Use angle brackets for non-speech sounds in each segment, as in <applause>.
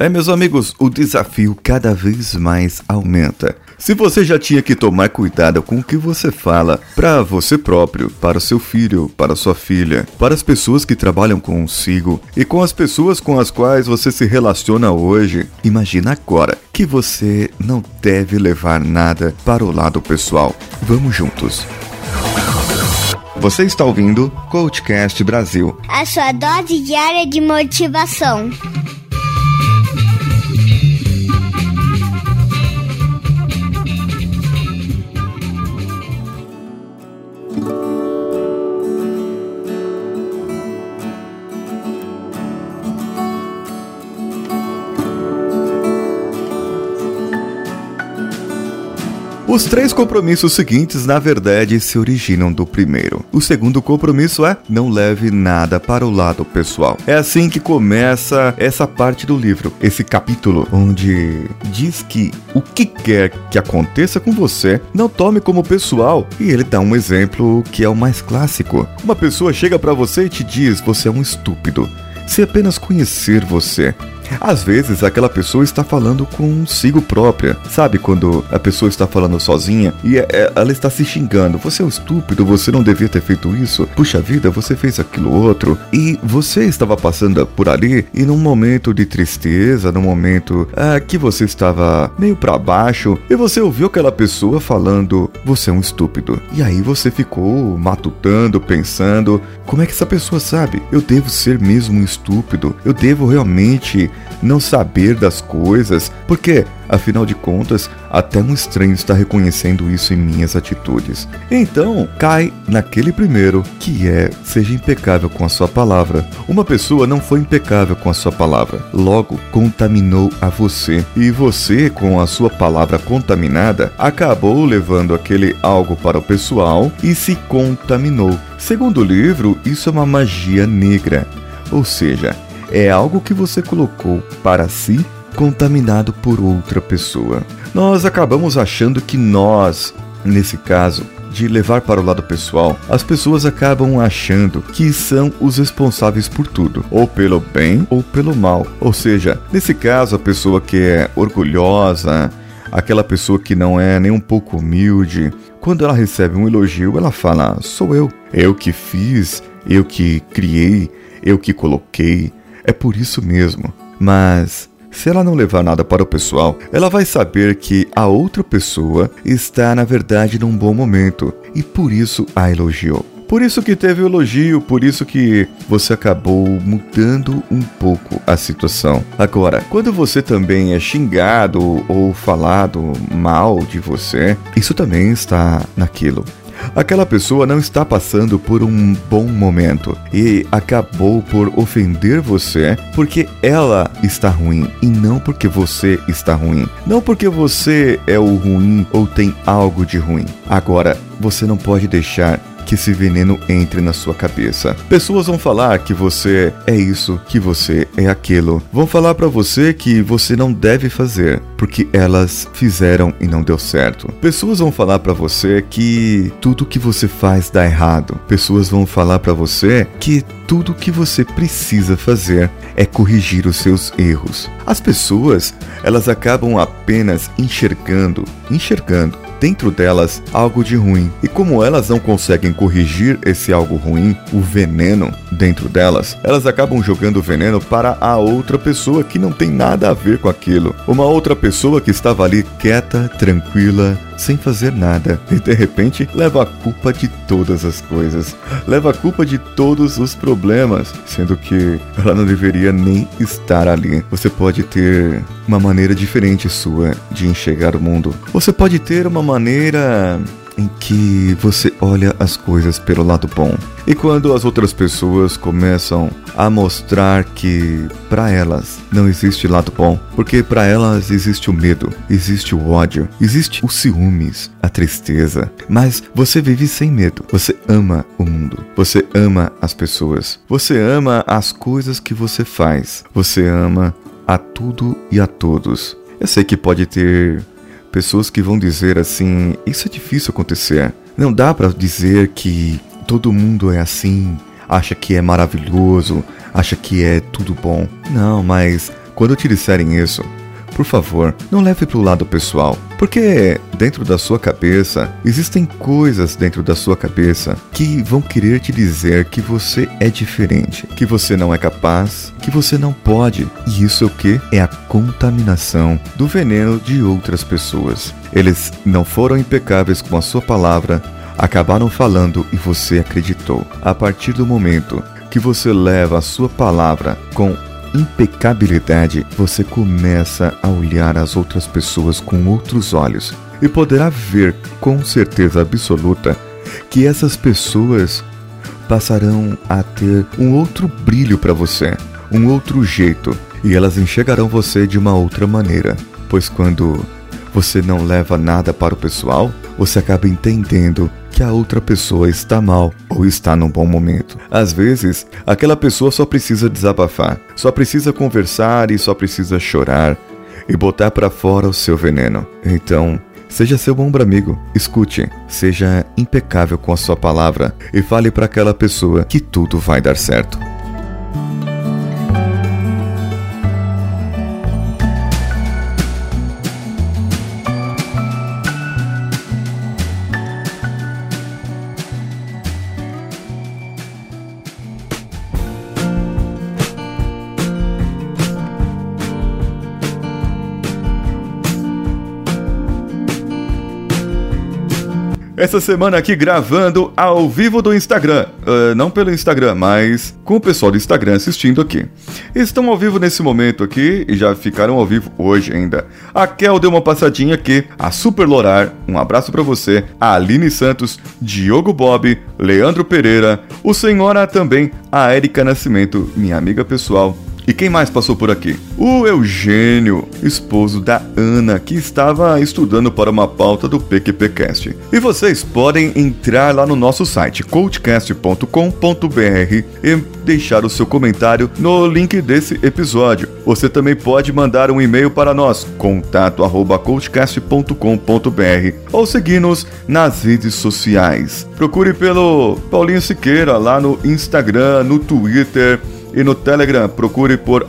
É, meus amigos, o desafio cada vez mais aumenta. Se você já tinha que tomar cuidado com o que você fala para você próprio, para o seu filho, para sua filha, para as pessoas que trabalham consigo e com as pessoas com as quais você se relaciona hoje, imagina agora que você não deve levar nada para o lado pessoal. Vamos juntos. Você está ouvindo Coachcast Brasil. A sua dose diária de motivação. Os três compromissos seguintes, na verdade, se originam do primeiro. O segundo compromisso é não leve nada para o lado pessoal. É assim que começa essa parte do livro, esse capítulo, onde diz que o que quer que aconteça com você, não tome como pessoal. E ele dá um exemplo que é o mais clássico. Uma pessoa chega para você e te diz: você é um estúpido. Se apenas conhecer você, às vezes aquela pessoa está falando consigo própria. Sabe quando a pessoa está falando sozinha e é, é, ela está se xingando? Você é um estúpido, você não devia ter feito isso. Puxa vida, você fez aquilo outro. E você estava passando por ali e num momento de tristeza, num momento ah, que você estava meio para baixo e você ouviu aquela pessoa falando: Você é um estúpido. E aí você ficou matutando, pensando: Como é que essa pessoa sabe? Eu devo ser mesmo um estúpido? Eu devo realmente não saber das coisas, porque, afinal de contas, até um estranho está reconhecendo isso em minhas atitudes. Então, cai naquele primeiro, que é seja impecável com a sua palavra. Uma pessoa não foi impecável com a sua palavra, logo contaminou a você, e você, com a sua palavra contaminada, acabou levando aquele algo para o pessoal e se contaminou. Segundo o livro, isso é uma magia negra. Ou seja, é algo que você colocou para si contaminado por outra pessoa. Nós acabamos achando que nós, nesse caso, de levar para o lado pessoal, as pessoas acabam achando que são os responsáveis por tudo, ou pelo bem ou pelo mal. Ou seja, nesse caso, a pessoa que é orgulhosa, aquela pessoa que não é nem um pouco humilde, quando ela recebe um elogio, ela fala: sou eu, eu que fiz, eu que criei, eu que coloquei, é por isso mesmo. Mas se ela não levar nada para o pessoal, ela vai saber que a outra pessoa está, na verdade, num bom momento e por isso a elogiou. Por isso que teve elogio, por isso que você acabou mudando um pouco a situação. Agora, quando você também é xingado ou falado mal de você, isso também está naquilo. Aquela pessoa não está passando por um bom momento e acabou por ofender você porque ela está ruim e não porque você está ruim. Não porque você é o ruim ou tem algo de ruim. Agora, você não pode deixar que esse veneno entre na sua cabeça. Pessoas vão falar que você é isso, que você é aquilo. Vão falar para você que você não deve fazer porque elas fizeram e não deu certo. Pessoas vão falar para você que tudo que você faz dá errado. Pessoas vão falar para você que tudo que você precisa fazer é corrigir os seus erros. As pessoas, elas acabam apenas enxergando, enxergando dentro delas algo de ruim. E como elas não conseguem corrigir esse algo ruim, o veneno dentro delas, elas acabam jogando o veneno para a outra pessoa que não tem nada a ver com aquilo. Uma outra pessoa que estava ali quieta, tranquila, sem fazer nada <laughs> e de repente leva a culpa de todas as coisas, leva a culpa de todos os problemas, sendo que ela não deveria nem estar ali. Você pode ter uma maneira diferente sua de enxergar o mundo. Você pode ter uma maneira em que você olha as coisas pelo lado bom. E quando as outras pessoas começam a mostrar que para elas não existe lado bom, porque para elas existe o medo, existe o ódio, existe os ciúmes, a tristeza, mas você vive sem medo. Você ama o mundo, você ama as pessoas, você ama as coisas que você faz, você ama a tudo e a todos. Eu sei que pode ter pessoas que vão dizer assim: isso é difícil acontecer. Não dá para dizer que todo mundo é assim, acha que é maravilhoso, acha que é tudo bom. Não, mas quando te disserem isso, por favor, não leve para o lado pessoal, porque dentro da sua cabeça existem coisas dentro da sua cabeça que vão querer te dizer que você é diferente, que você não é capaz, que você não pode. E isso é o que? É a contaminação do veneno de outras pessoas. Eles não foram impecáveis com a sua palavra, acabaram falando e você acreditou. A partir do momento que você leva a sua palavra com impecabilidade, você começa a olhar as outras pessoas com outros olhos e poderá ver com certeza absoluta que essas pessoas passarão a ter um outro brilho para você, um outro jeito, e elas enxergarão você de uma outra maneira, pois quando você não leva nada para o pessoal, você acaba entendendo que a outra pessoa está mal ou está num bom momento. Às vezes, aquela pessoa só precisa desabafar, só precisa conversar e só precisa chorar e botar para fora o seu veneno. Então, Seja seu ombro amigo, escute, seja impecável com a sua palavra e fale para aquela pessoa que tudo vai dar certo. Essa semana aqui gravando ao vivo do Instagram. Uh, não pelo Instagram, mas com o pessoal do Instagram assistindo aqui. Estão ao vivo nesse momento aqui e já ficaram ao vivo hoje ainda. A Kel deu uma passadinha aqui, a Super Lorar, um abraço para você, a Aline Santos, Diogo Bob, Leandro Pereira, o Senhora também, a Erika Nascimento, minha amiga pessoal, quem mais passou por aqui? O Eugênio, esposo da Ana, que estava estudando para uma pauta do PQPcast. E vocês podem entrar lá no nosso site coachcast.com.br e deixar o seu comentário no link desse episódio. Você também pode mandar um e-mail para nós, contato@coachcast.com.br ou seguir-nos nas redes sociais. Procure pelo Paulinho Siqueira lá no Instagram, no Twitter, e no Telegram procure por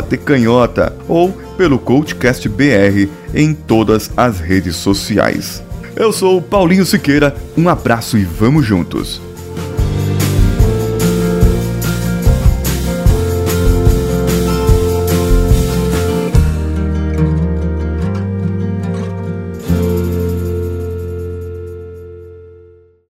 tecanhota ou pelo CoachCastBR em todas as redes sociais. Eu sou Paulinho Siqueira, um abraço e vamos juntos!